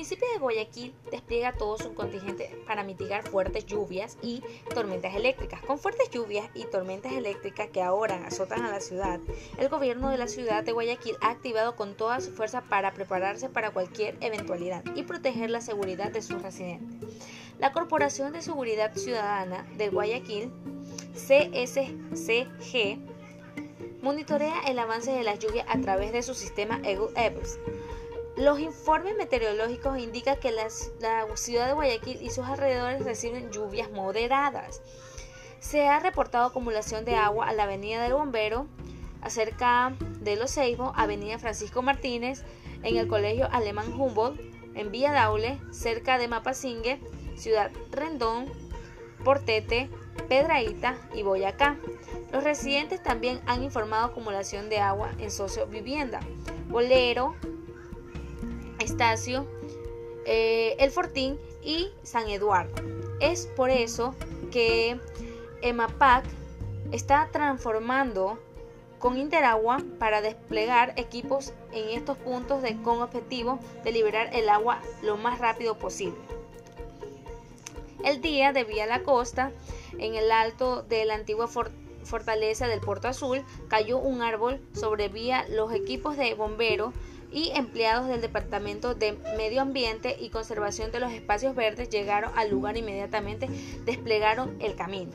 municipio de Guayaquil despliega todo su contingente para mitigar fuertes lluvias y tormentas eléctricas. Con fuertes lluvias y tormentas eléctricas que ahora azotan a la ciudad, el gobierno de la ciudad de Guayaquil ha activado con toda su fuerza para prepararse para cualquier eventualidad y proteger la seguridad de sus residentes. La Corporación de Seguridad Ciudadana de Guayaquil, CSCG, monitorea el avance de las lluvias a través de su sistema Eagle Evers. Los informes meteorológicos indican que la, ciudad de Guayaquil y sus alrededores reciben lluvias moderadas. Se ha reportado acumulación de agua a la avenida del Bombero, acerca de Los Seibos, avenida Francisco Martínez, en el colegio alemán Humboldt, en Villa Daule, cerca de Mapasingue, Ciudad Rendón, Portete, Pedraíta y Boyacá. Los residentes también han informado acumulación de agua en socio vivienda, Bolero, Eh, El Fortín y San Eduardo. Es por eso que EMAPAC está transformando con Interagua para desplegar equipos en estos puntos de, con objetivo de liberar el agua lo más rápido posible. El día de Vía La Costa, en el alto de la antigua fortaleza del Puerto Azul, cayó un árbol sobre vía los equipos de bomberos y empleados del Departamento de Medio Ambiente y Conservación de los Espacios Verdes llegaron al lugar inmediatamente, desplegaron el camino.